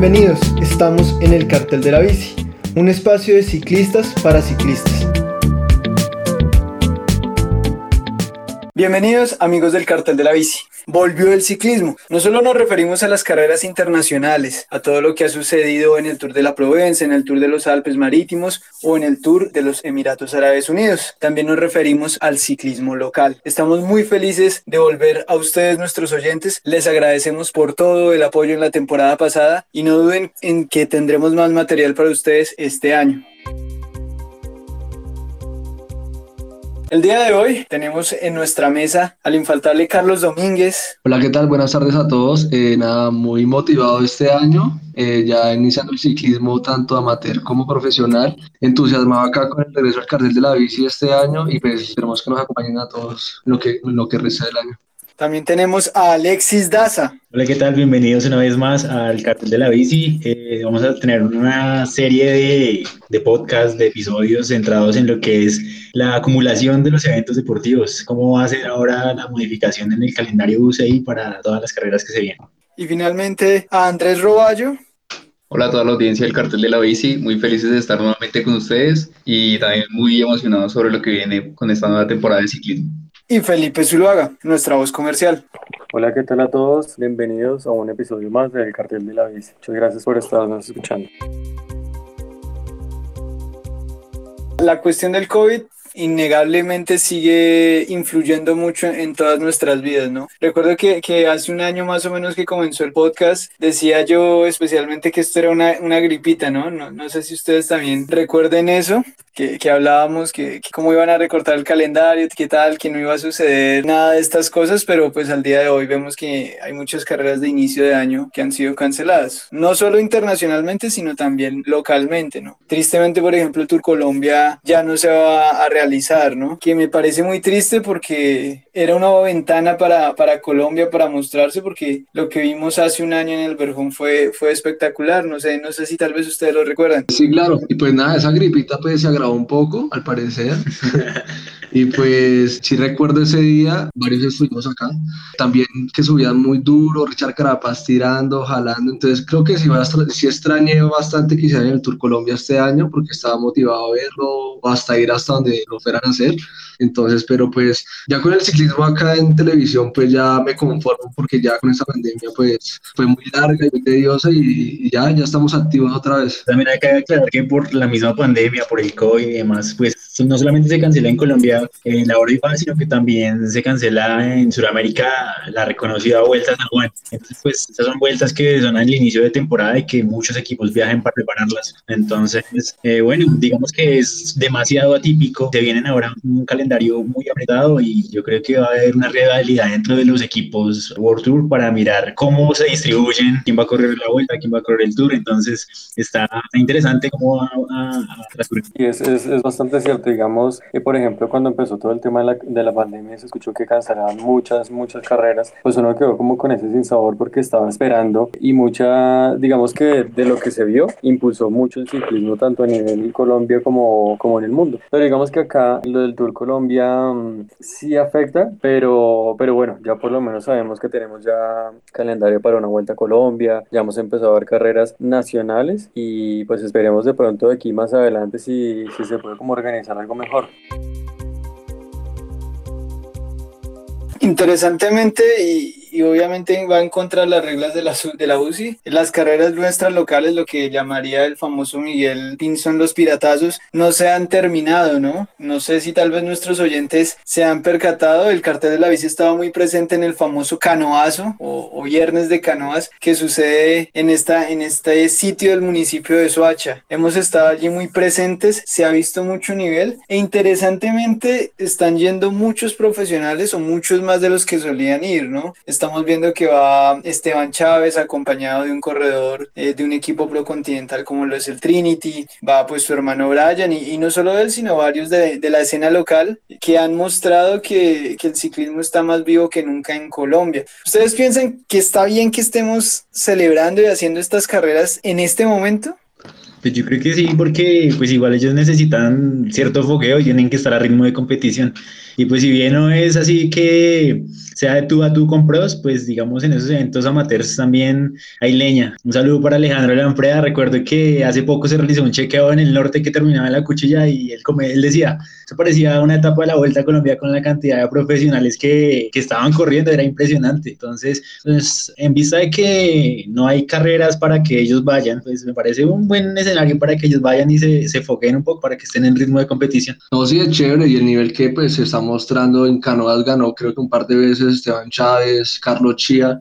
Bienvenidos, estamos en el Cartel de la Bici, un espacio de ciclistas para ciclistas. Bienvenidos amigos del Cartel de la Bici. Volvió el ciclismo. No solo nos referimos a las carreras internacionales, a todo lo que ha sucedido en el Tour de la Provence, en el Tour de los Alpes Marítimos o en el Tour de los Emiratos Árabes Unidos. También nos referimos al ciclismo local. Estamos muy felices de volver a ustedes, nuestros oyentes. Les agradecemos por todo el apoyo en la temporada pasada y no duden en que tendremos más material para ustedes este año. El día de hoy tenemos en nuestra mesa al infaltable Carlos Domínguez. Hola, ¿qué tal? Buenas tardes a todos. Eh, nada, muy motivado este año, eh, ya iniciando el ciclismo tanto amateur como profesional. Entusiasmado acá con el regreso al cartel de la bici este año y pues esperemos que nos acompañen a todos lo que, lo que resta del año. También tenemos a Alexis Daza. Hola, ¿qué tal? Bienvenidos una vez más al Cartel de la Bici. Eh, vamos a tener una serie de, de podcasts, de episodios centrados en lo que es la acumulación de los eventos deportivos. ¿Cómo va a ser ahora la modificación en el calendario UCI para todas las carreras que se vienen? Y finalmente a Andrés Roballo. Hola a toda la audiencia del Cartel de la Bici, muy felices de estar nuevamente con ustedes y también muy emocionados sobre lo que viene con esta nueva temporada de ciclismo y Felipe Zuluaga, nuestra voz comercial. Hola, ¿qué tal a todos? Bienvenidos a un episodio más del Cartel de la Bici. Muchas gracias por estarnos escuchando. La cuestión del COVID innegablemente sigue influyendo mucho en todas nuestras vidas, ¿no? Recuerdo que, que, hace un año más o menos que comenzó el podcast, decía yo especialmente que esto era una, una gripita, ¿no? ¿no? ¿no? sé si ustedes también recuerden eso, que, que hablábamos, que, que, cómo iban a recortar el calendario, qué tal, que no iba a suceder nada de estas cosas, pero pues al día de hoy vemos que hay muchas carreras de inicio de año que han sido canceladas, no solo internacionalmente, sino también localmente, ¿no? Tristemente, por ejemplo, Tour Colombia ya no se va a realizar, ¿no? Que me parece muy triste porque era una ventana para, para Colombia para mostrarse, porque lo que vimos hace un año en el Berjón fue, fue espectacular, no sé, no sé si tal vez ustedes lo recuerdan. Sí, claro, y pues nada, esa gripita pues se agravó un poco, al parecer. y pues sí recuerdo ese día, varios estuvimos acá, también que subían muy duro, Richard Carapaz tirando, jalando, entonces creo que sí, sí extrañé bastante que hicieran el Tour Colombia este año, porque estaba motivado a verlo, hasta ir hasta donde lo fueran a hacer. Entonces, pero pues ya con el ciclismo acá en televisión, pues ya me conformo porque ya con esta pandemia pues fue muy larga y muy tediosa y, ya, ya estamos activos otra vez. También hay que aclarar que por la misma pandemia, por el COVID y demás, pues no solamente se cancela en Colombia en la igual, sino que también se cancela en Sudamérica la reconocida Vuelta a San Juan. Entonces, pues estas son vueltas que son al inicio de temporada y que muchos equipos viajan para prepararlas. Entonces, eh, bueno, digamos que es demasiado atípico. Se vienen ahora un calendario muy apretado y yo creo que va a haber una rivalidad dentro de los equipos World Tour para mirar cómo se distribuyen, quién va a correr la vuelta, quién va a correr el Tour. Entonces, está interesante cómo va a, es, es bastante cierto digamos, que por ejemplo, cuando empezó todo el tema de la, de la pandemia, se escuchó que cancelaban muchas, muchas carreras, pues uno quedó como con ese sinsabor porque estaba esperando y mucha, digamos que de lo que se vio, impulsó mucho el ciclismo tanto a nivel Colombia como, como en el mundo. Pero digamos que acá lo del Tour Colombia mm, sí afecta, pero, pero bueno, ya por lo menos sabemos que tenemos ya calendario para una vuelta a Colombia, ya hemos empezado a ver carreras nacionales y pues esperemos de pronto de aquí más adelante si, si se puede como organizar algo mejor. Interesantemente, y, y obviamente va en contra de las reglas de la, de la UCI. Las carreras nuestras locales, lo que llamaría el famoso Miguel Pinzón los piratazos, no se han terminado, ¿no? No sé si tal vez nuestros oyentes se han percatado, el cartel de la bici estaba muy presente en el famoso canoazo o, o viernes de canoas que sucede en, esta, en este sitio del municipio de Soacha. Hemos estado allí muy presentes, se ha visto mucho nivel e interesantemente están yendo muchos profesionales o muchos más de los que solían ir, ¿no? Estamos viendo que va Esteban Chávez acompañado de un corredor eh, de un equipo procontinental como lo es el Trinity, va pues su hermano Brian y, no solo él, sino varios de, la escena local que han mostrado que, que el ciclismo está más vivo que nunca en Colombia. ¿Ustedes piensan que está bien que estemos celebrando y haciendo estas carreras en este momento? Pues yo creo que sí, porque pues igual ellos necesitan cierto fogueo y tienen que estar a ritmo de competición. Y pues si bien no es así que sea de tú a tú con pros, pues digamos en esos eventos amateurs también hay leña. Un saludo para Alejandro Lanfreda. Recuerdo que hace poco se realizó un chequeo en el norte que terminaba en la cuchilla y él, él decía, se parecía una etapa de la Vuelta a Colombia con la cantidad de profesionales que, que estaban corriendo, era impresionante. Entonces, pues, en vista de que no hay carreras para que ellos vayan, pues me parece un buen escenario para que ellos vayan y se, se foquen un poco para que estén en ritmo de competición. No, sí, es chévere y el nivel que pues está mostrando en canoas ganó creo que un par de veces Esteban Chávez, Carlos Chía.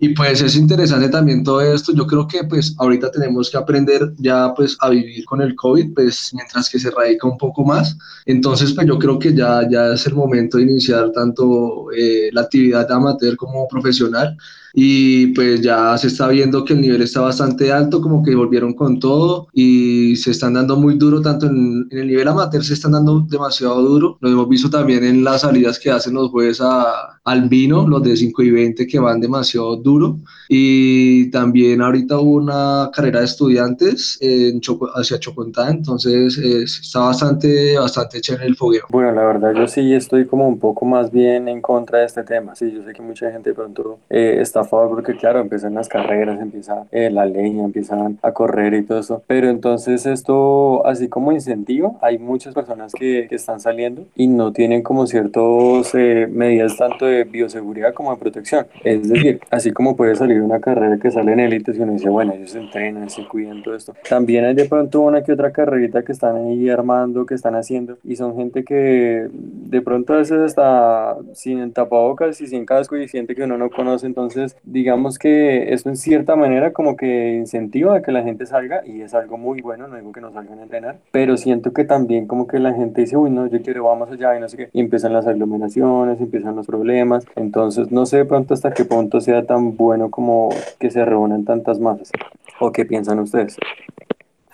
Y pues es interesante también todo esto. Yo creo que pues ahorita tenemos que aprender ya pues a vivir con el COVID, pues mientras que se radica un poco más. Entonces pues yo creo que ya, ya es el momento de iniciar tanto eh, la actividad amateur como profesional y pues ya se está viendo que el nivel está bastante alto, como que volvieron con todo y se están dando muy duro, tanto en, el nivel amateur se están dando demasiado duro, lo hemos visto también en las salidas que hacen los jueves a, al vino, los de 5 y 20 que van demasiado duro. Y también ahorita hubo una carrera de estudiantes en hacia Chocontá, entonces está bastante, bastante chévere el fogueo. Bueno, la verdad yo sí estoy como un poco más bien en contra de este tema, sí, yo sé que mucha gente de pronto eh, está porque claro, empiezan las carreras, empieza eh, la leña, empiezan a correr y todo eso. Pero entonces esto, así como incentivo, hay muchas personas que, que están saliendo y no tienen como ciertas eh, medidas tanto de bioseguridad como de protección. Es decir, así como puede salir una carrera que sale en élite, y uno dice, bueno, ellos se entrenan, se cuidan, todo esto. También hay de pronto una que otra carrerita que están ahí armando, que están haciendo y son gente que de pronto a veces está sin tapabocas y sin casco y siente que uno no conoce, entonces digamos que eso en cierta manera como que incentiva a que la gente salga y es algo muy bueno, no digo que no salgan a entrenar, pero siento que también como que la gente dice, uy, no, yo quiero, vamos allá y no sé qué, y empiezan las aglomeraciones, empiezan los problemas, entonces no sé de pronto hasta qué punto sea tan bueno como que se reúnan tantas masas. ¿O qué piensan ustedes?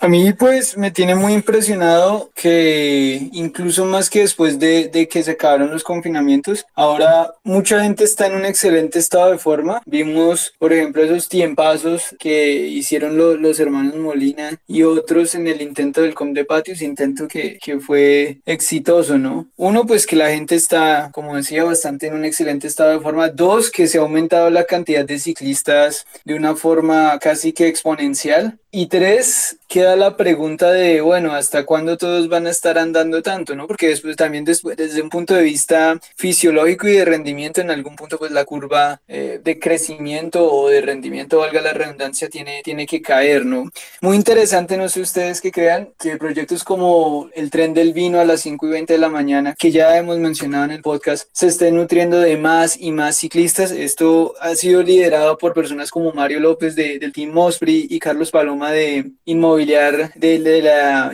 A mí pues me tiene muy impresionado que incluso más que después de, que se acabaron los confinamientos, ahora mucha gente está en un excelente estado de forma. Vimos, por ejemplo, esos tiempazos que hicieron los hermanos Molina y otros en el intento del Com de Patios, intento que, que fue exitoso, ¿no? Uno, pues que la gente está, como decía, bastante en un excelente estado de forma. Dos, que se ha aumentado la cantidad de ciclistas de una forma casi que exponencial. Y tres, queda la pregunta de, bueno, ¿hasta cuándo todos van a estar andando tanto? ¿no? Porque después también después, desde un punto de vista fisiológico y de rendimiento, en algún punto pues la curva eh, de crecimiento o de rendimiento, valga la redundancia, tiene, tiene que caer, ¿no? Muy interesante, no sé ustedes que crean, que proyectos como el tren del vino a las 5 y 20 de la mañana, que ya hemos mencionado en el podcast, se estén nutriendo de más y más ciclistas. Esto ha sido liderado por personas como Mario López de, del Team Mospri y Carlos Paloma de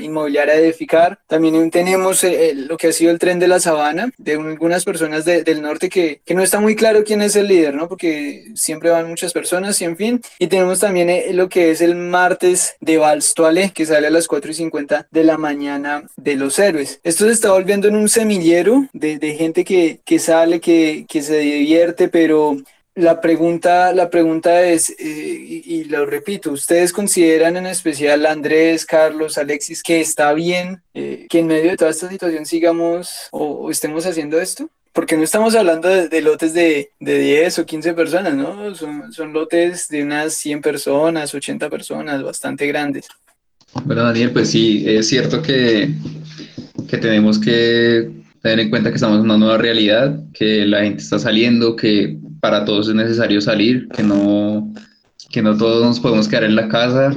inmobiliaria de Ficar. También tenemos eh, lo que ha sido el tren de la sabana, de algunas personas del norte que, que, no está muy claro quién es el líder, ¿no? Porque siempre van muchas personas y en fin. Y tenemos también eh, lo que es el martes de Valstoale, que sale a las 4 y 50 de la mañana de los héroes. Esto se está volviendo en un semillero de, de gente que, que sale, que, que se divierte, pero la pregunta, la pregunta es, eh, y, lo repito, ¿ustedes consideran en especial Andrés, Carlos, Alexis, que está bien eh, que en medio de toda esta situación sigamos o, estemos haciendo esto? Porque no estamos hablando de, lotes de, de, 10 o 15 personas, ¿no? Son, son lotes de unas 100 personas, 80 personas, bastante grandes. Bueno, Daniel, pues sí, es cierto que, que tenemos que tener en cuenta que estamos en una nueva realidad, que la gente está saliendo, que para todos es necesario salir, que no, que no todos nos podemos quedar en la casa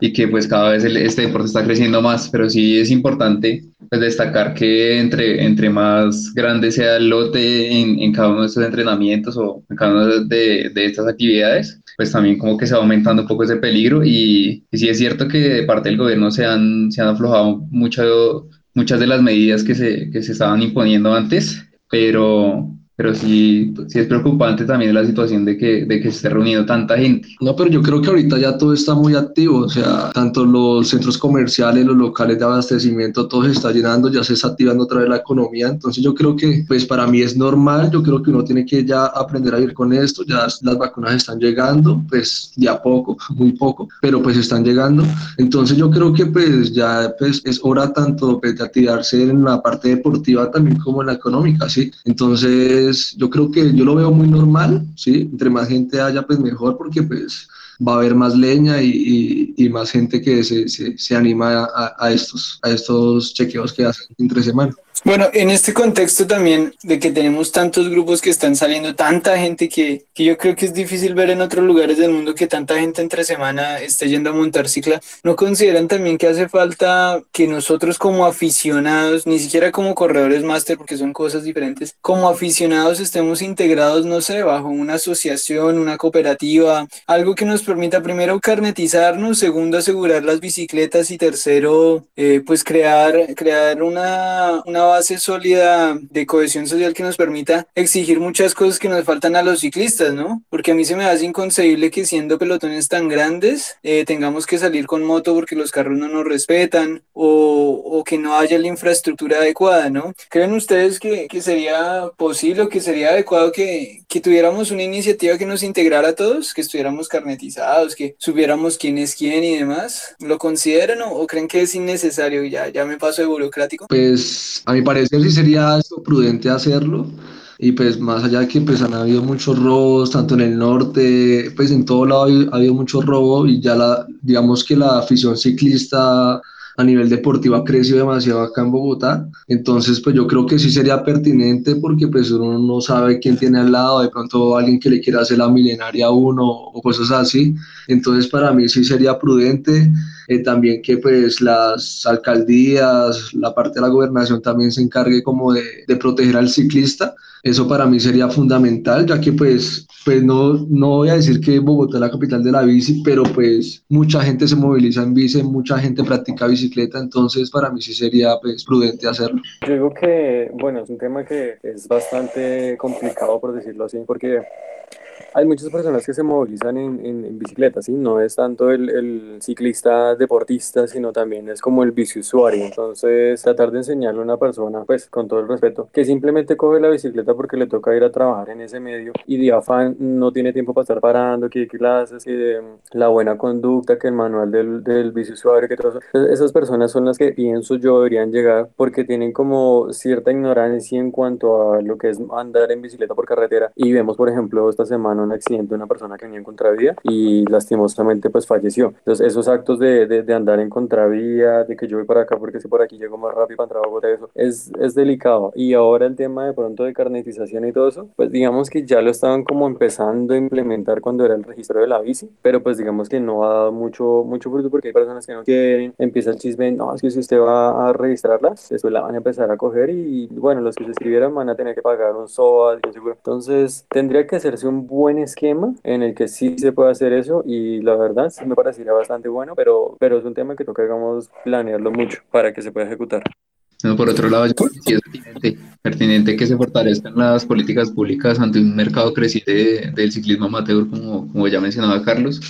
y que pues cada vez este deporte está creciendo más, pero sí es importante pues destacar que entre, entre más grande sea el lote en, en cada uno de estos entrenamientos o en cada una de, de, estas actividades, pues también como que se va aumentando un poco ese peligro. Y, y sí es cierto que de parte del gobierno se han, se han aflojado mucho, muchas de las medidas que se, que se estaban imponiendo antes, pero pero sí, sí es preocupante también la situación de que, de que esté reuniendo tanta gente. No, pero yo creo que ahorita ya todo está muy activo, o sea, tanto los centros comerciales, los locales de abastecimiento, todo se está llenando, ya se está activando otra vez la economía, entonces yo creo que pues para mí es normal, yo creo que uno tiene que ya aprender a vivir con esto, ya las vacunas están llegando, pues de a poco, muy poco, pero pues están llegando, entonces yo creo que pues ya pues es hora tanto pues, de activarse en la parte deportiva también como en la económica, ¿sí? Entonces yo creo que yo lo veo muy normal, ¿sí? Entre más gente haya pues mejor porque pues va a haber más leña y, más gente que se, se, se anima a, a, estos, a estos chequeos que hacen entre semana. Bueno, en este contexto también de que tenemos tantos grupos que están saliendo, tanta gente que, que, yo creo que es difícil ver en otros lugares del mundo que tanta gente entre semana esté yendo a montar cicla, ¿no consideran también que hace falta que nosotros como aficionados, ni siquiera como corredores máster, porque son cosas diferentes, como aficionados estemos integrados, no sé, bajo una asociación, una cooperativa, algo que nos permita primero carnetizarnos, segundo asegurar las bicicletas y tercero, eh, pues crear, crear una, una base sólida de cohesión social que nos permita exigir muchas cosas que nos faltan a los ciclistas, ¿no? Porque a mí se me hace inconcebible que siendo pelotones tan grandes eh, tengamos que salir con moto porque los carros no nos respetan o, que no haya la infraestructura adecuada, ¿no? ¿Creen ustedes que, que sería posible o que sería adecuado que, que tuviéramos una iniciativa que nos integrara a todos, que estuviéramos carnetizados, que supiéramos quién es quién y demás? ¿Lo consideran o, o creen que es innecesario? Ya, ya me paso de burocrático. Pues a mi parecer sí sería prudente hacerlo y pues más allá de que pues han habido muchos robos tanto en el norte pues en todo lado ha habido mucho robo y ya la digamos que la afición ciclista a nivel deportivo ha crecido demasiado acá en Bogotá. Entonces, pues yo creo que sí sería pertinente porque pues uno no sabe quién tiene al lado, de pronto alguien que le quiera hacer la milenaria a uno o cosas así. Entonces, para mí sí sería prudente eh, también que pues las alcaldías, la parte de la gobernación también se encargue como de, de proteger al ciclista. Eso para mí sería fundamental, ya que pues, pues no, no voy a decir que Bogotá es la capital de la bici, pero pues mucha gente se moviliza en bici, mucha gente practica bicicleta, entonces para mí sí sería pues prudente hacerlo. Yo digo que, bueno, es un tema que es bastante complicado por decirlo así, porque hay muchas personas que se movilizan en, en, bicicleta, ¿sí? No es tanto el, el, ciclista deportista, sino también es como el biciusuario. Entonces, tratar de enseñarle a una persona, pues, con todo el respeto, que simplemente coge la bicicleta porque le toca ir a trabajar en ese medio y de afán no tiene tiempo para estar parando, que clases, y de la buena conducta, que el manual del, del biciusuario, que todo eso. esas personas son las que pienso yo deberían llegar porque tienen como cierta ignorancia en cuanto a lo que es andar en bicicleta por carretera. Y vemos, por ejemplo, esta semana un accidente de una persona que venía en contravía y lastimosamente pues falleció. Entonces esos actos de, de, de, andar en contravía, de que yo voy para acá porque si por aquí llego más rápido para trabajo de eso, es, es delicado. Y ahora el tema de pronto de carnetización y todo eso, pues digamos que ya lo estaban como empezando a implementar cuando era el registro de la bici, pero pues digamos que no ha dado mucho, mucho fruto porque hay personas que no quieren, empieza el chisme, no, es que si usted va a registrarlas, después la van a empezar a coger y bueno, los que se escribieran van a tener que pagar un SOA, seguro. Entonces tendría que hacerse un buen esquema en el que sí se puede hacer eso y la verdad sí me parecería bastante bueno, pero, pero es un tema que toca, digamos, planearlo mucho para que se pueda ejecutar. No, por otro lado, sí es pertinente, pertinente, que se fortalezcan las políticas públicas ante un mercado creciente del ciclismo amateur, como, como ya mencionaba Carlos,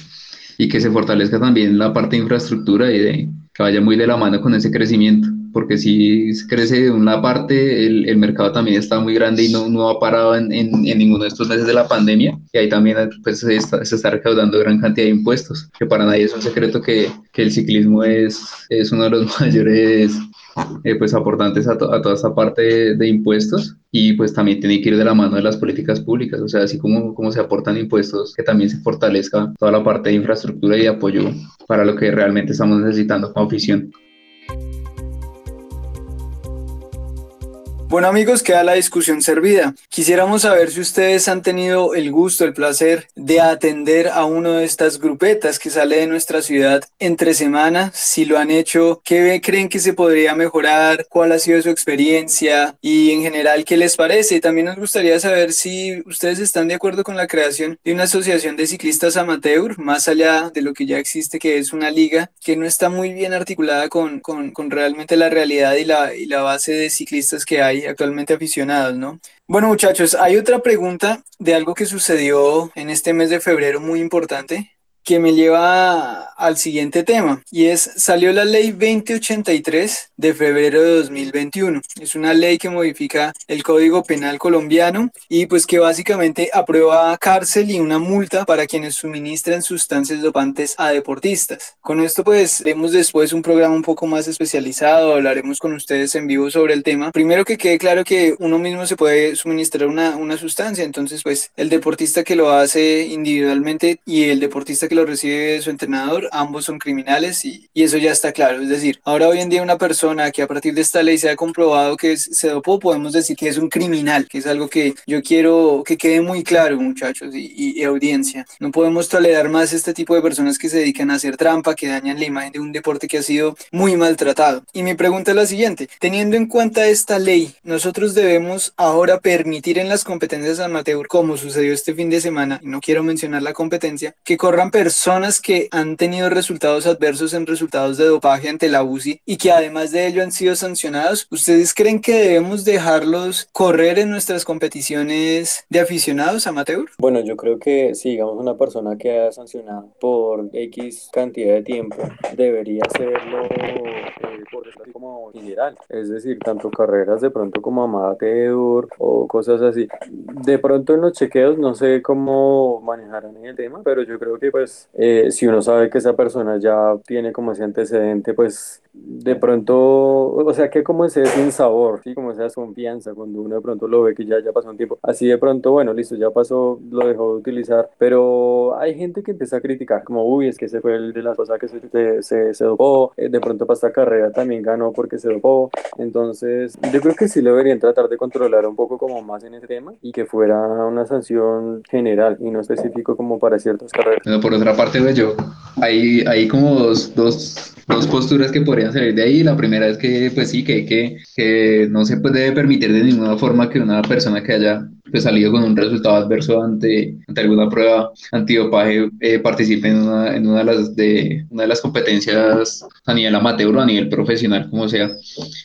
y que se fortalezca también la parte de infraestructura y de que vaya muy de la mano con ese crecimiento porque si crece de una parte, el, el, mercado también está muy grande y no, no ha parado en, en, en, ninguno de estos meses de la pandemia. Y ahí también pues, se, está, se está recaudando gran cantidad de impuestos, que para nadie es un secreto que, que el ciclismo es, es uno de los mayores eh, pues, aportantes a, to, a, toda esta parte de, de, impuestos y pues también tiene que ir de la mano de las políticas públicas, o sea, así como, como se aportan impuestos, que también se fortalezca toda la parte de infraestructura y de apoyo para lo que realmente estamos necesitando como afición. Bueno amigos, queda la discusión servida. Quisiéramos saber si ustedes han tenido el gusto, el placer de atender a uno de estas grupetas que sale de nuestra ciudad entre semana, si lo han hecho, qué creen que se podría mejorar, cuál ha sido su experiencia y en general qué les parece. También nos gustaría saber si ustedes están de acuerdo con la creación de una asociación de ciclistas amateur, más allá de lo que ya existe, que es una liga que no está muy bien articulada con, con, con realmente la realidad y la, y la base de ciclistas que hay actualmente aficionados, ¿no? Bueno, muchachos, hay otra pregunta de algo que sucedió en este mes de febrero muy importante que me lleva al siguiente tema y es salió la ley 2083 de febrero de 2021. Es una ley que modifica el Código Penal colombiano y pues que básicamente aprueba cárcel y una multa para quienes suministran sustancias dopantes a deportistas. Con esto pues haremos después un programa un poco más especializado, hablaremos con ustedes en vivo sobre el tema. Primero que quede claro que uno mismo se puede suministrar una, una sustancia, entonces pues el deportista que lo hace individualmente y el deportista que lo recibe su entrenador, ambos son criminales y, y, eso ya está claro. Es decir, ahora hoy en día una persona que a partir de esta ley se ha comprobado que se dopó, podemos decir que es un criminal, que es algo que yo quiero que quede muy claro, muchachos y, y, y audiencia. No podemos tolerar más este tipo de personas que se dedican a hacer trampa, que dañan la imagen de un deporte que ha sido muy maltratado. Y mi pregunta es la siguiente, teniendo en cuenta esta ley, nosotros debemos ahora permitir en las competencias amateur, como sucedió este fin de semana, y no quiero mencionar la competencia, que corran personas que han tenido resultados adversos en resultados de dopaje ante la UCI y que además de ello han sido sancionados. ¿Ustedes creen que debemos dejarlos correr en nuestras competiciones de aficionados amateur? Bueno, yo creo que si digamos una persona que ha sancionado por X cantidad de tiempo debería hacerlo eh, como general, es decir, tanto carreras de pronto como amateur o cosas así. De pronto en los chequeos no sé cómo manejarán el tema, pero yo creo que pues eh, si uno sabe que esa persona ya tiene como ese antecedente, pues de pronto, o sea, que como ese sin sabor, ¿sí? como esa desconfianza cuando uno de pronto lo ve que ya, ya pasó un tiempo. Así de pronto, bueno, listo, ya pasó, lo dejó de utilizar, pero hay gente que empieza a criticar, como, uy, es que ese fue el de las cosas que se, se, se, dopó, eh, de pronto para esta carrera también ganó porque se dopó. Entonces, yo creo que sí lo deberían tratar de controlar un poco como más en ese tema y que fuera una sanción general y no específico como para ciertas carreras. Pero por otra parte, yo, hay, hay como dos, dos, dos posturas que podrían salir de ahí. La primera es que, pues sí, que, que, que no se debe permitir de ninguna forma que una persona que haya pues, salido con un resultado adverso ante, ante alguna prueba antidopaje eh, participe en una, en una de las de una de las competencias a nivel amateur o a nivel profesional como sea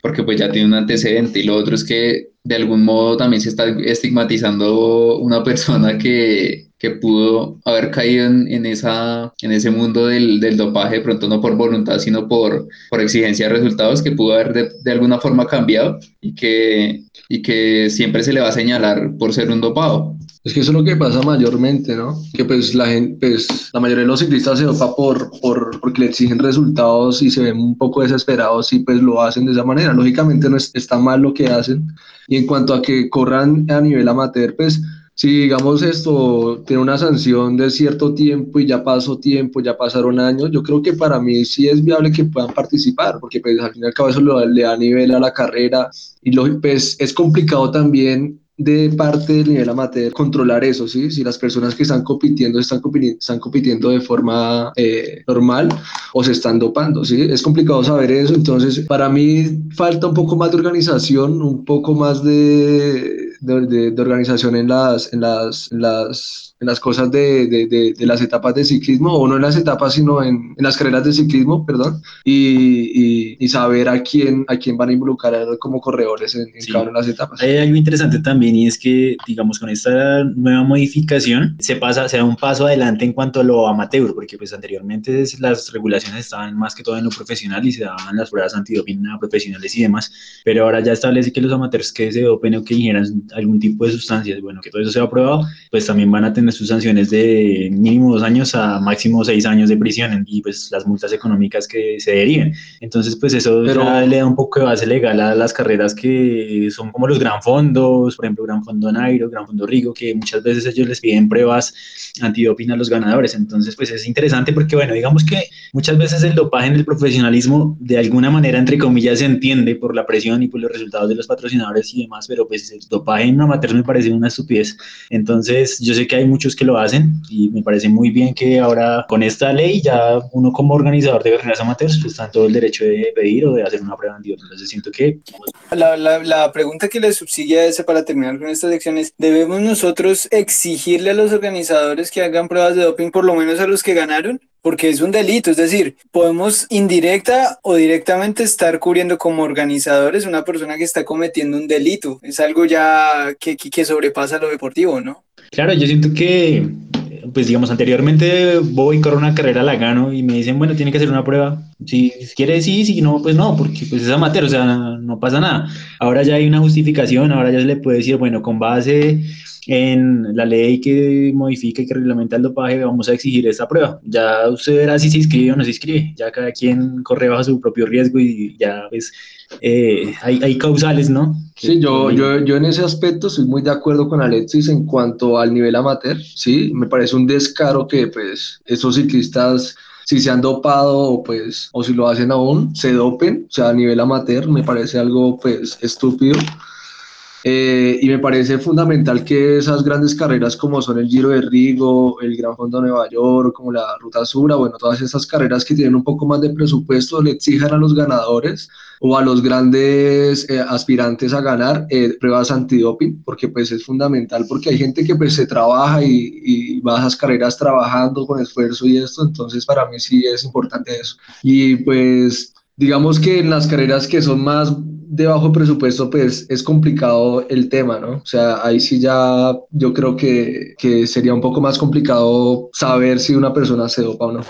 porque pues ya tiene un antecedente. Y lo otro es que de algún modo también se está estigmatizando una persona que, que pudo haber caído en, en, esa, en ese mundo del, del, dopaje, de pronto no por voluntad, sino por, por exigencia de resultados, que pudo haber de, de, alguna forma cambiado y que, y que siempre se le va a señalar por ser un dopado. Es que eso es lo que pasa mayormente, ¿no? Que pues la gente, pues la mayoría de los ciclistas se dopa por, por, porque le exigen resultados y se ven un poco desesperados y pues lo hacen de esa manera. Lógicamente no es, está mal lo que hacen. Y en cuanto a que corran a nivel amateur, pues si digamos esto tiene una sanción de cierto tiempo y ya pasó tiempo, ya pasaron años, yo creo que para mí sí es viable que puedan participar, porque pues al fin y al cabo eso le da nivel a la carrera y lo, pues es complicado también de parte del nivel amateur controlar eso, ¿sí? Si las personas que están compitiendo están compitiendo, están compitiendo de forma eh, normal o se están dopando, ¿sí? Es complicado saber eso, entonces para mí falta un poco más de organización, un poco más de, de, de organización en las, en las, en las en las cosas de, de, de, de, las etapas de ciclismo, o no en las etapas, sino en, en las carreras de ciclismo, perdón, y, y, y, saber a quién, a quién van a involucrar como corredores en, en sí. cada una de las etapas. Hay algo interesante también y es que, digamos, con esta nueva modificación se pasa, se da un paso adelante en cuanto a lo amateur, porque pues anteriormente las regulaciones estaban más que todo en lo profesional y se daban las pruebas antidoping a profesionales y demás, pero ahora ya establece que los amateurs que se dopen o que ingieran algún tipo de sustancias, bueno, que todo eso sea aprobado, pues también van a tener sus sanciones de mínimo dos años a máximo seis años de prisión y pues las multas económicas que se deriven. Entonces pues eso Pero... ya le da un poco de base legal a las carreras que son como los gran fondos, por ejemplo Gran Fondo Nairo, Gran Fondo Rigo, que muchas veces ellos les piden pruebas antidoping a los ganadores. Entonces pues es interesante porque bueno, digamos que muchas veces el dopaje en el profesionalismo de alguna manera entre comillas se entiende por la presión y por los resultados de los patrocinadores y demás, pero pues el dopaje en amateur me parece una estupidez. Entonces yo sé que hay muchos que lo hacen y me parece muy bien que ahora con esta ley ya uno como organizador de carreras amateurs pues está en todo el derecho de pedir o de hacer una prueba antidoping. Entonces siento que... La, la, la, pregunta que le subsigue a ese para terminar con esta sección es, ¿debemos nosotros exigirle a los organizadores que hagan pruebas de doping por lo menos a los que ganaron? Porque es un delito, es decir, podemos indirecta o directamente estar cubriendo como organizadores una persona que está cometiendo un delito. Es algo ya que, que sobrepasa lo deportivo, ¿no? Claro, yo siento que pues digamos, anteriormente voy, corro una carrera, la gano y me dicen, bueno, tiene que hacer una prueba. Si quiere, sí, si no, pues no, porque pues es amateur, o sea, no, pasa nada. Ahora ya hay una justificación, ahora ya se le puede decir, bueno, con base en la ley que modifica y que reglamenta el dopaje, vamos a exigir esta prueba. Ya usted verá si se inscribe o no se inscribe. Ya cada quien corre bajo su propio riesgo y ya pues eh, hay, hay, causales, ¿no? Sí, yo, yo, yo en ese aspecto estoy muy de acuerdo con Alexis en cuanto al nivel amateur, sí, me parece un descaro que pues esos ciclistas si se han dopado o pues o si lo hacen aún se dopen, o sea, a nivel amateur me parece algo pues estúpido. Eh, y me parece fundamental que esas grandes carreras como son el Giro de Rigo, el Gran Fondo de Nueva York, como la Ruta Sura, bueno, todas esas carreras que tienen un poco más de presupuesto le exijan a los ganadores o a los grandes eh, aspirantes a ganar eh, pruebas antidoping, porque pues es fundamental, porque hay gente que pues se trabaja y, y va a esas carreras trabajando con esfuerzo y esto, entonces para mí sí es importante eso. Y pues digamos que en las carreras que son más de bajo presupuesto, pues es complicado el tema, ¿no? O sea, ahí sí ya yo creo que, que sería un poco más complicado saber si una persona se dopa o no.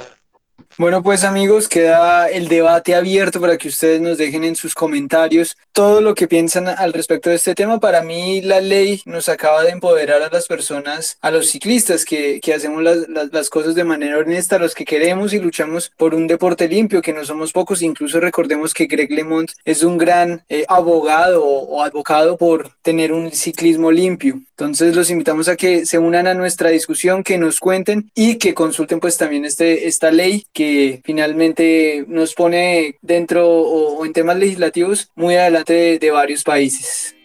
Bueno, pues amigos, queda el debate abierto para que ustedes nos dejen en sus comentarios todo lo que piensan al respecto de este tema. Para mí la ley nos acaba de empoderar a las personas, a los ciclistas que, que hacemos las, las, cosas de manera honesta, los que queremos y luchamos por un deporte limpio, que no somos pocos. Incluso recordemos que Greg LeMond es un gran eh, abogado o, o advocado por tener un ciclismo limpio. Entonces los invitamos a que se unan a nuestra discusión, que nos cuenten y que consulten pues también este, esta ley que finalmente nos pone dentro o, en temas legislativos muy adelante de varios países.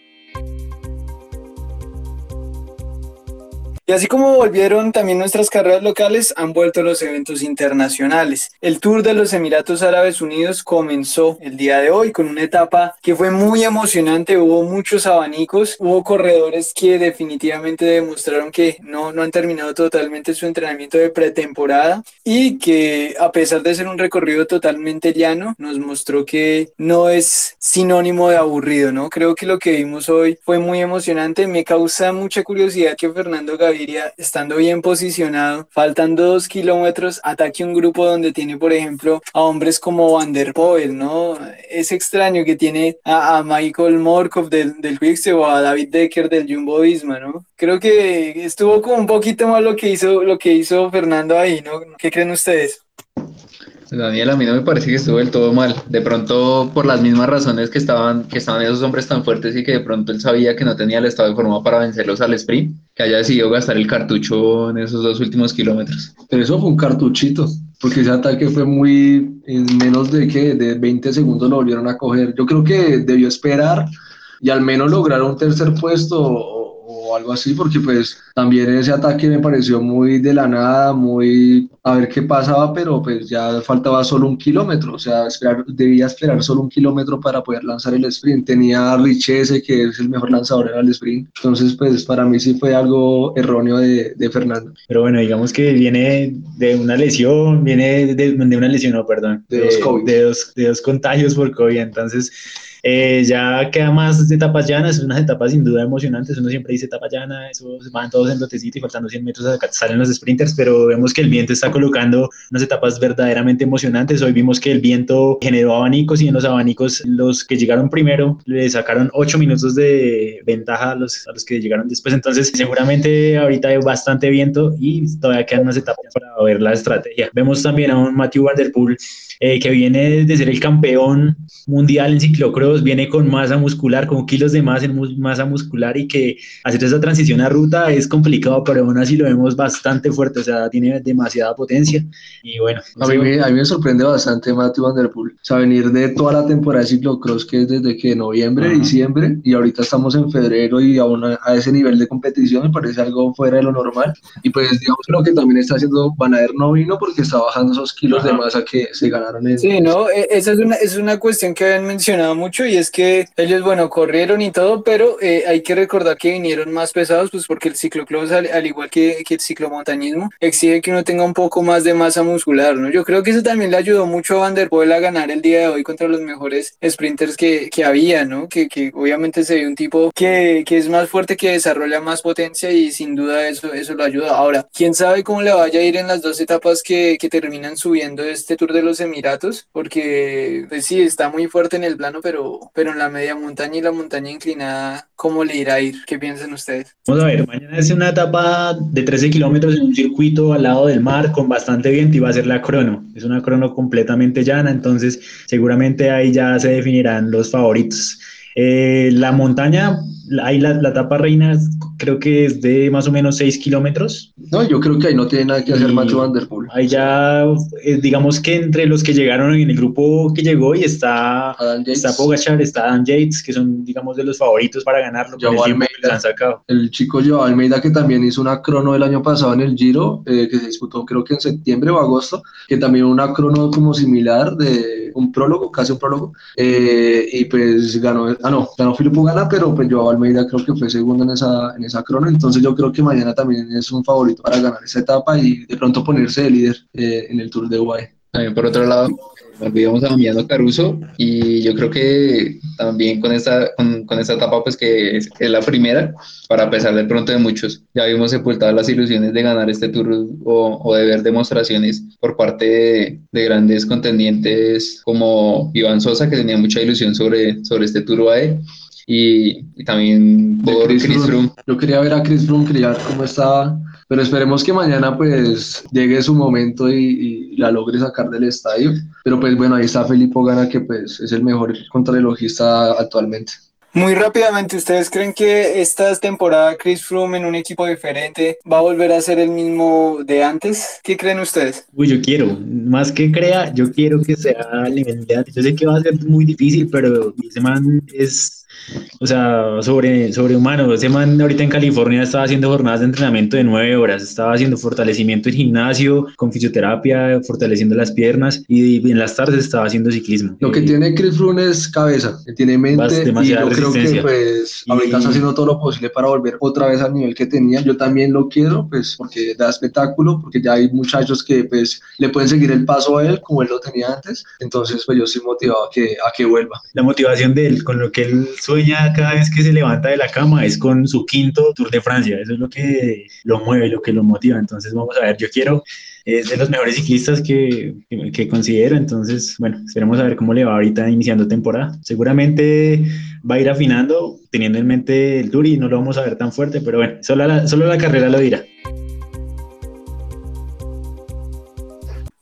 Y así como volvieron también nuestras carreras locales, han vuelto los eventos internacionales. El Tour de los Emiratos Árabes Unidos comenzó el día de hoy con una etapa que fue muy emocionante, hubo muchos abanicos, hubo corredores que definitivamente demostraron que no, no han terminado totalmente su entrenamiento de pretemporada y que a pesar de ser un recorrido totalmente llano, nos mostró que no es sinónimo de aburrido, ¿no? Creo que lo que vimos hoy fue muy emocionante, me causa mucha curiosidad que Fernando Gaviria estando bien posicionado, faltando dos kilómetros, ataque un grupo donde tiene, por ejemplo, a hombres como Van der Poel, ¿no? Es extraño que tiene a, Michael Morkov del, del Quickstep o a David Decker del Jumbo Visma, ¿no? Creo que estuvo como un poquito mal lo que hizo, lo que hizo Fernando ahí, ¿no? ¿Qué creen ustedes? Daniel, a mí no me parece que estuvo del todo mal. De pronto, por las mismas razones que estaban, que estaban esos hombres tan fuertes y que de pronto él sabía que no tenía el estado de forma para vencerlos al sprint, que haya decidido gastar el cartucho en esos dos últimos kilómetros. Pero eso fue un cartuchito, porque ese ataque fue muy, en menos de que de 20 segundos lo volvieron a coger. Yo creo que debió esperar y al menos lograr un tercer puesto o algo así, porque pues también ese ataque me pareció muy de la nada, muy a ver qué pasaba, pero pues ya faltaba solo un kilómetro, o sea, esperar, debía esperar solo un kilómetro para poder lanzar el sprint. Tenía Richese, que es el mejor lanzador en el sprint, entonces pues para mí sí fue algo erróneo de, de Fernando. Pero bueno, digamos que viene de una lesión, viene de, de una lesión, no, perdón, de, dos COVID. de, dos, de dos contagios por COVID, entonces eh, ya queda más etapas llanas, unas etapas sin duda emocionantes. Uno siempre dice etapa llana, eso van todos en lotecito y faltando 100 metros salen los sprinters, pero vemos que el viento está colocando unas etapas verdaderamente emocionantes. Hoy vimos que el viento generó abanicos y en los abanicos los que llegaron primero le sacaron 8 minutos de ventaja a los, a los que llegaron después. Entonces, seguramente ahorita hay bastante viento y todavía quedan unas etapas para ver la estrategia. Vemos también a un Matthew Van Der Poel eh, que viene de ser el campeón mundial en ciclocross, viene con masa muscular, con kilos de más en masa muscular y que hacer esa transición a ruta es complicado, pero aún así lo vemos bastante fuerte, o sea, tiene demasiada potencia y bueno. A mí, me, a mí me sorprende bastante Matthew Van Der Poel, o sea, venir de toda la temporada de ciclocross que es desde que noviembre, diciembre y ahorita estamos en febrero y aún a, a, ese nivel de competición me parece algo fuera de lo normal y pues digamos lo que también está haciendo Van Aert no vino porque está bajando esos kilos Ajá. de masa que se ganaron Sí, no, e, esa es una, es una cuestión que habían mencionado mucho mucho y es que ellos, bueno, corrieron y todo, pero eh, hay que recordar que vinieron más pesados, pues porque el ciclocross, al, al igual que, que, el ciclomontañismo, exige que uno tenga un poco más de masa muscular, ¿no? Yo creo que eso también le ayudó mucho a Van der Poel a ganar el día de hoy contra los mejores sprinters que, que había, ¿no? Que, que obviamente se ve un tipo que, que, es más fuerte, que desarrolla más potencia y sin duda eso, eso lo ayuda. Ahora, quién sabe cómo le vaya a ir en las dos etapas que, que terminan subiendo este Tour de los Emiratos, porque pues sí, está muy fuerte en el plano, pero, pero en la media montaña y la montaña inclinada, ¿cómo le irá a ir? ¿Qué piensan ustedes? Vamos a ver, mañana es una etapa de 13 kilómetros en un circuito al lado del mar con bastante viento y va a ser la crono. Es una crono completamente llana, entonces seguramente ahí ya se definirán los favoritos. Eh, la montaña, ahí la, la etapa reina creo que es de más o menos 6 kilómetros. No, yo creo que ahí no tiene nada que hacer Macho Van Der Poel. Ahí ya, eh, digamos que entre los que llegaron en el grupo que llegó y está, está Pogachar, está Dan Yates, que son, digamos, de los favoritos para ganarlo. Joao Almeida, han sacado. El chico Joao Almeida, que también hizo una crono el año pasado en el Giro, eh, que se disputó creo que en septiembre o agosto, que también una crono como similar de un prólogo, casi un prólogo, eh, y pues ganó, ah no, ganó Filippo Gana, pero pues Joao Almeida creo que fue segundo en esa, en esa crono, entonces yo creo que mañana también es un favorito para ganar esa etapa y de pronto ponerse de líder eh, en el Tour de UAE. También por otro lado, olvidamos a Damiano Caruso y yo creo que también con esta, con, con esta etapa pues que es, es, la primera, para pesar de pronto de muchos, ya vimos sepultadas las ilusiones de ganar este tour o, o de ver demostraciones por parte de, de, grandes contendientes como Iván Sosa que tenía mucha ilusión sobre, sobre este tour UAE y, y también por Chris, Chris Froome. Yo quería ver a Chris Froome, quería ver cómo estaba, pero esperemos que mañana pues llegue su momento y, y, la logre sacar del estadio. Pero pues bueno, ahí está Felipe Gana, que pues es el mejor contrarrelojista actualmente. Muy rápidamente, ¿ustedes creen que esta temporada Chris Froome en un equipo diferente va a volver a ser el mismo de antes? ¿Qué creen ustedes? Uy, yo quiero, más que crea, yo quiero que sea a nivel de antes. Yo sé que va a ser muy difícil, pero ese man es o sea, sobre, sobrehumano. Ese man ahorita en California estaba haciendo jornadas de entrenamiento de nueve horas, estaba haciendo fortalecimiento en gimnasio, con fisioterapia, fortaleciendo las piernas y en las tardes estaba haciendo ciclismo. Lo que tiene Chris Froome es cabeza, que tiene mente y yo creo que pues y... ahorita está haciendo todo lo posible para volver otra vez al nivel que tenía. Yo también lo quiero, pues porque da espectáculo, porque ya hay muchachos que pues le pueden seguir el paso a él como él lo tenía antes. Entonces pues yo estoy motivado a que, a que vuelva. La motivación de él, con lo que él sueña cada vez que se levanta de la cama es con su quinto Tour de Francia. Eso es lo que lo mueve, lo que lo motiva. Entonces, vamos a ver, yo quiero, es de los mejores ciclistas que, que, que, considero. Entonces, bueno, esperemos a ver cómo le va ahorita iniciando temporada. Seguramente va a ir afinando, teniendo en mente el Tour y no lo vamos a ver tan fuerte, pero bueno, solo la, solo la carrera lo dirá.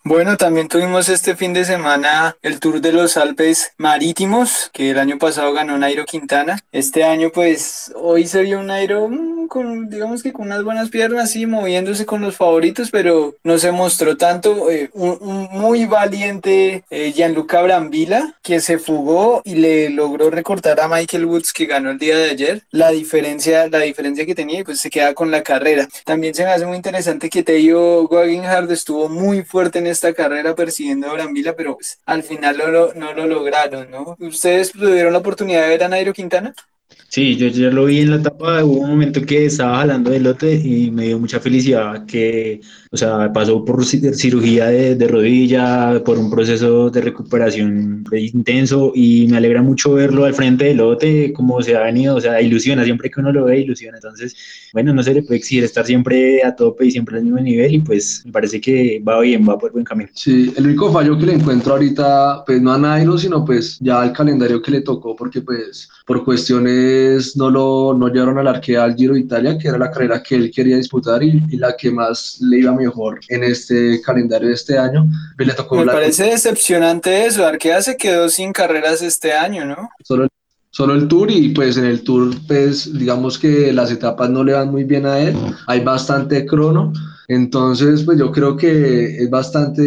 Bueno, también tuvimos este fin de semana el Tour de los Alpes Marítimos, que el año pasado ganó Nairo Quintana. Este año, pues, hoy se vio un Nairo mmm, con, digamos que con unas buenas piernas, sí, moviéndose con los favoritos, pero no se mostró tanto. Eh, un, un, muy valiente eh, Gianluca Brambila, que se fugó y le logró recortar a Michael Woods, que ganó el día de ayer, la diferencia, la diferencia que tenía y pues se queda con la carrera. También se me hace muy interesante que Teo Guggenhardt estuvo muy fuerte en esta carrera persiguiendo a Brambila, pero pues, al final no lo, lograron, ¿no? ¿Ustedes tuvieron la oportunidad de ver a Nairo Quintana? Sí, yo ya lo vi en la etapa, hubo un momento que estaba jalando el lote y me dio mucha felicidad que, o sea, pasó por cirugía de, de rodilla, por un proceso de recuperación intenso y me alegra mucho verlo al frente del lote, como se ha venido, o sea, ilusiona, siempre que uno lo ve, ilusiona. Entonces, bueno, no se le puede exigir estar siempre a tope y siempre al mismo nivel y pues me parece que va bien, va por buen camino. Sí, el único fallo que le encuentro ahorita, pues no a Nairo, sino pues ya al calendario que le tocó, porque pues por cuestiones no lo no llevaron al arquea al Giro de Italia, que era la carrera que él quería disputar y, y, la que más le iba mejor en este calendario de este año. Pues le tocó Me la... parece decepcionante eso, Arquea se quedó sin carreras este año, ¿no? Solo solo el tour y pues en el tour pues digamos que las etapas no le van muy bien a él, hay bastante crono Entonces, pues yo creo que es bastante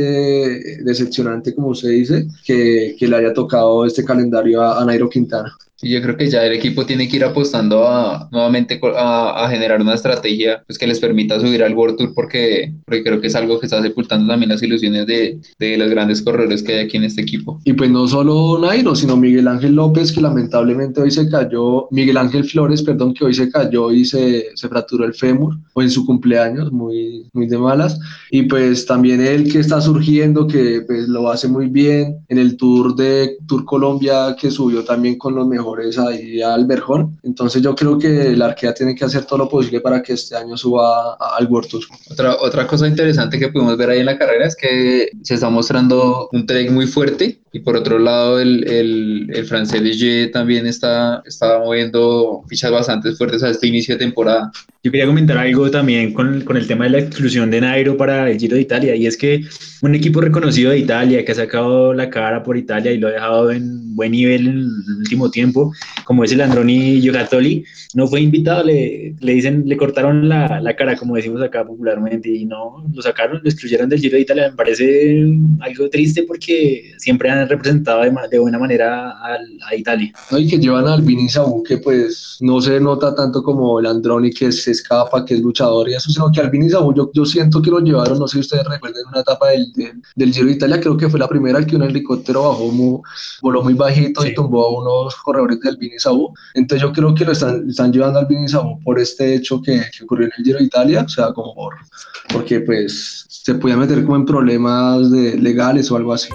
decepcionante, como usted dice, que, que le haya tocado este calendario a, a Nairo Quintana. Y yo creo que ya el equipo tiene que ir apostando a nuevamente a, a, generar una estrategia pues, que les permita subir al World Tour porque, porque creo que es algo que está sepultando también las ilusiones de, de los grandes corredores que hay aquí en este equipo. Y pues no solo Nairo, sino Miguel Ángel López que lamentablemente hoy se cayó, Miguel Ángel Flores, perdón, que hoy se cayó y se, se fracturó el fémur o en su cumpleaños, muy, muy de malas. Y pues también él que está surgiendo, que pues lo hace muy bien en el Tour de Tour Colombia que subió también con los mejores ahí al Berjón. Entonces yo creo que la Arquea tiene que hacer todo lo posible para que este año suba al World. Otra, otra cosa interesante que pudimos ver ahí en la carrera es que se está mostrando un Trek muy fuerte y por otro lado el, el, el francés Leger también está, está moviendo fichas bastante fuertes a este inicio de temporada. Yo quería comentar algo también con, con, el tema de la exclusión de Nairo para el Giro de Italia, y es que un equipo reconocido de Italia que ha sacado la cara por Italia y lo ha dejado en buen nivel en el último tiempo, como es el Androni Giocattoli, no fue invitado, le, le dicen, le cortaron la, la, cara, como decimos acá popularmente, y no, lo sacaron, lo excluyeron del Giro de Italia. Me parece algo triste porque siempre han representado de, de buena manera a, a Italia. No, y que llevan al Vini Sabu, que pues no se nota tanto como el Androni que se escapa, que es luchador y eso, sino que al Vini Sabu yo, yo siento que lo llevaron, no sé si ustedes recuerden una etapa del, del, del Giro de Italia, creo que fue la primera que un helicóptero bajó, muy, voló muy bajito sí. y tumbó a unos corredores del Vini Sabu. Entonces yo creo que lo están, están llevando al Vini Sabu por este hecho que, que, ocurrió en el Giro de Italia, o sea, como por, porque pues se podía meter como en problemas de, legales o algo así.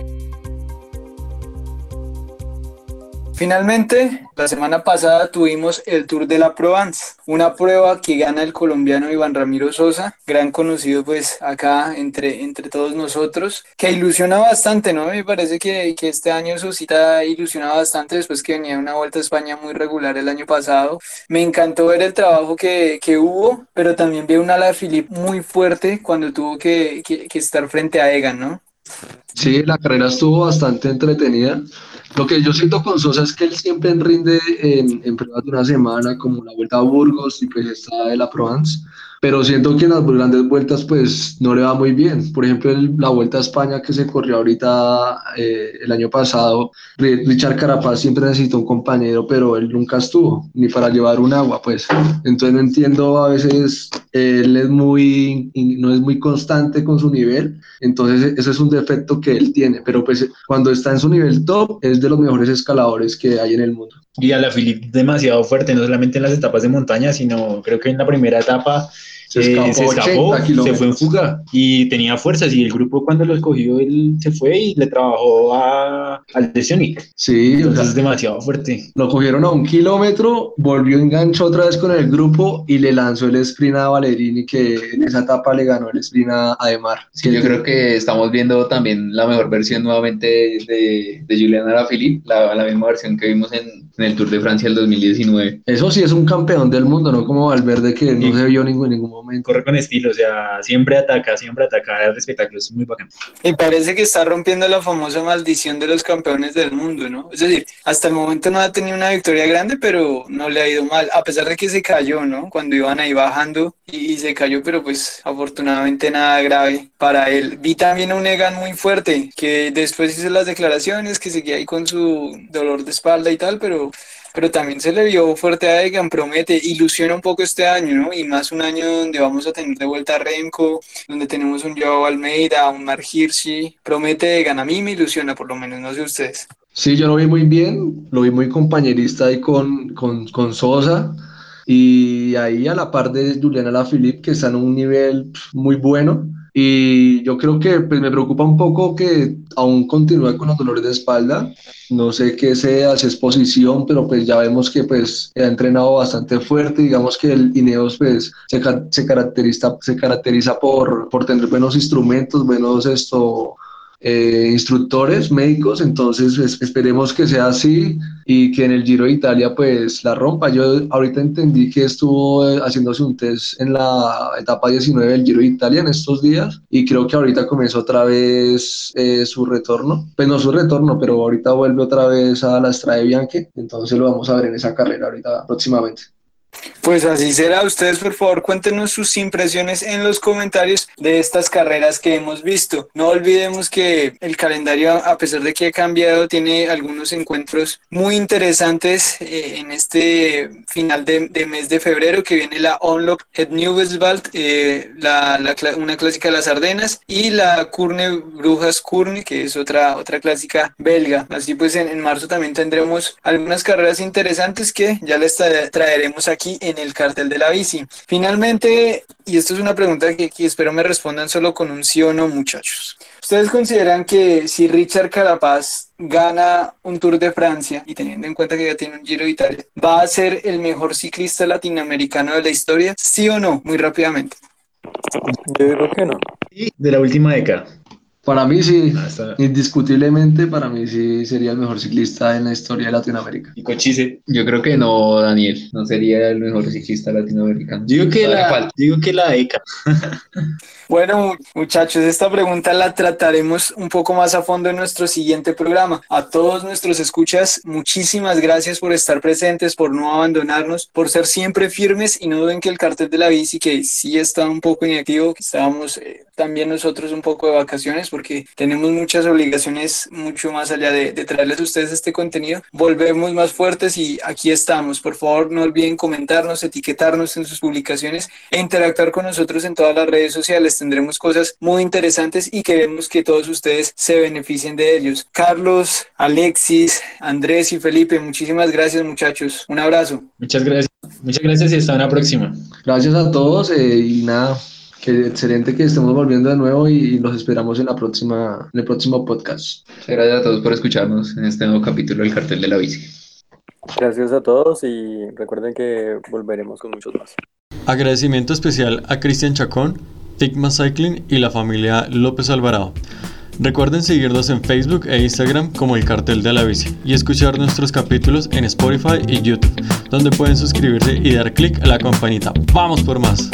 Finalmente, la semana pasada tuvimos el Tour de la Provence, una prueba que gana el colombiano Iván Ramiro Sosa, gran conocido pues acá entre, entre todos nosotros, que ilusiona bastante, ¿no? Me parece que, que este año Sosita ilusiona bastante después que venía una Vuelta a España muy regular el año pasado. Me encantó ver el trabajo que, que hubo, pero también vi una ala Philippe muy fuerte cuando tuvo que, que, que estar frente a Egan, ¿no? Sí, la carrera estuvo bastante entretenida. Lo que yo siento con Sosa es que él siempre rinde en, en pruebas de una semana, como la Vuelta a Burgos y pues esta de la Provence, pero siento que en las grandes vueltas pues no le va muy bien. Por ejemplo, el, la Vuelta a España que se corrió ahorita eh, el año pasado, Richard Carapaz siempre necesitó un compañero, pero él nunca estuvo, ni para llevar un agua, pues. Entonces no entiendo, a veces él es muy, no es muy constante con su nivel, entonces ese es un defecto que él tiene, pero pues cuando está en su nivel top es de los mejores escaladores que hay en el mundo. Y a la Philippe demasiado fuerte, no solamente en las etapas de montaña, sino creo que en la primera etapa se escapó, eh, se, escapó se, fue en fuga y tenía fuerzas y el grupo cuando lo escogió él se fue y le trabajó a, al Decionic. Sí, entonces o sea, es demasiado fuerte. Lo cogieron a un kilómetro, volvió enganchó otra vez con el grupo y le lanzó el sprint a Valerini que en esa etapa le ganó el sprint a, a Demar. Sí, yo creo que estamos viendo también la mejor versión nuevamente de, de Juliana Alaphilippe, la, la misma versión que vimos en, en el Tour de Francia del 2019. Eso sí es un campeón del mundo, no como Valverde que no y, se vio ningún, ningún momento. Corre con estilo, o sea, siempre ataca, siempre ataca, el espectáculo es muy bacán. Y parece que está rompiendo la famosa maldición de los campeones del mundo, ¿no? Es decir, hasta el momento no ha tenido una victoria grande, pero no le ha ido mal, a pesar de que se cayó, ¿no? Cuando iban ahí bajando y, y se cayó, pero pues afortunadamente nada grave para él. Vi también a un Egan muy fuerte, que después hizo las declaraciones, que seguía ahí con su dolor de espalda y tal, pero pero también se le vio fuerte a Egan, promete, ilusiona un poco este año, ¿no? Y más un año donde vamos a tener de vuelta a Remco, donde tenemos un Joao Almeida, un Mark Hirschi, promete Egan, a mí me ilusiona por lo menos, no sé ustedes. Sí, yo lo vi muy bien, lo vi muy compañerista ahí con, con, con Sosa, y ahí a la par de Juliana Lafilippe, que está en un nivel muy bueno, y yo creo que pues, me preocupa un poco que aún continúe con los dolores de espalda. No sé qué sea, si es posición, pero pues ya vemos que pues ha entrenado bastante fuerte. Digamos que el Ineos pues se, se caracteriza, se caracteriza por, por tener buenos instrumentos, buenos esto, eh, instructores médicos, entonces pues, esperemos que sea así y que en el Giro de Italia pues la rompa. Yo ahorita entendí que estuvo eh, haciéndose un test en la etapa 19 del Giro de Italia en estos días y creo que ahorita comenzó otra vez eh, su retorno, pues no su retorno, pero ahorita vuelve otra vez a la Strade Bianche, entonces lo vamos a ver en esa carrera ahorita próximamente. Pues así será. Ustedes, por favor, cuéntenos sus impresiones en los comentarios de estas carreras que hemos visto. No olvidemos que el calendario, a pesar de que ha cambiado, tiene algunos encuentros muy interesantes eh, en este final de, mes de febrero, que viene la Onlock Het Nieuwsveld, eh, la, una clásica de las Ardenas, y la Kurne Brujas Kurne, que es otra, otra clásica belga. Así pues, en marzo también tendremos algunas carreras interesantes que ya les traeremos aquí en el cartel de la bici. Finalmente, y esto es una pregunta que, espero me respondan solo con un sí o no, muchachos. ¿Ustedes consideran que si Richard Carapaz gana un Tour de Francia y teniendo en cuenta que ya tiene un Giro de Italia, va a ser el mejor ciclista latinoamericano de la historia? ¿Sí o no? Muy rápidamente. Yo digo que no. Y de la última década. Para mí sí, ah, indiscutiblemente para mí sí sería el mejor ciclista en la historia de Latinoamérica. ¿Y Cochise? Yo creo que no, Daniel, no sería el mejor ciclista latinoamericano. Digo que, la, digo que la ECA. Bueno, muchachos, esta pregunta la trataremos un poco más a fondo en nuestro siguiente programa. A todos nuestros escuchas, muchísimas gracias por estar presentes, por no abandonarnos, por ser siempre firmes y no duden que el cartel de la bici, que sí está un poco inactivo, que estábamos eh, también nosotros un poco de vacaciones porque tenemos muchas obligaciones mucho más allá de, de traerles a ustedes este contenido. Volvemos más fuertes y aquí estamos. Por favor, no olviden comentarnos, etiquetarnos en sus publicaciones e interactuar con nosotros en todas las redes sociales tendremos cosas muy interesantes y queremos que todos ustedes se beneficien de ellos. Carlos, Alexis, Andrés y Felipe, muchísimas gracias muchachos. Un abrazo. Muchas gracias. Muchas gracias y hasta una próxima. Gracias a todos eh, y nada, que excelente que estemos volviendo de nuevo y los esperamos en la próxima, en el próximo podcast. Gracias a todos por escucharnos en este nuevo capítulo del Cartel de la Bici. Gracias a todos y recuerden que volveremos con muchos más. Agradecimiento especial a Cristian Chacón Tigma Cycling y la familia López Alvarado. Recuerden seguirnos en Facebook e Instagram como El Cartel de la Bici y escuchar nuestros capítulos en Spotify y YouTube, donde pueden suscribirse y dar clic a la campanita. ¡Vamos por más!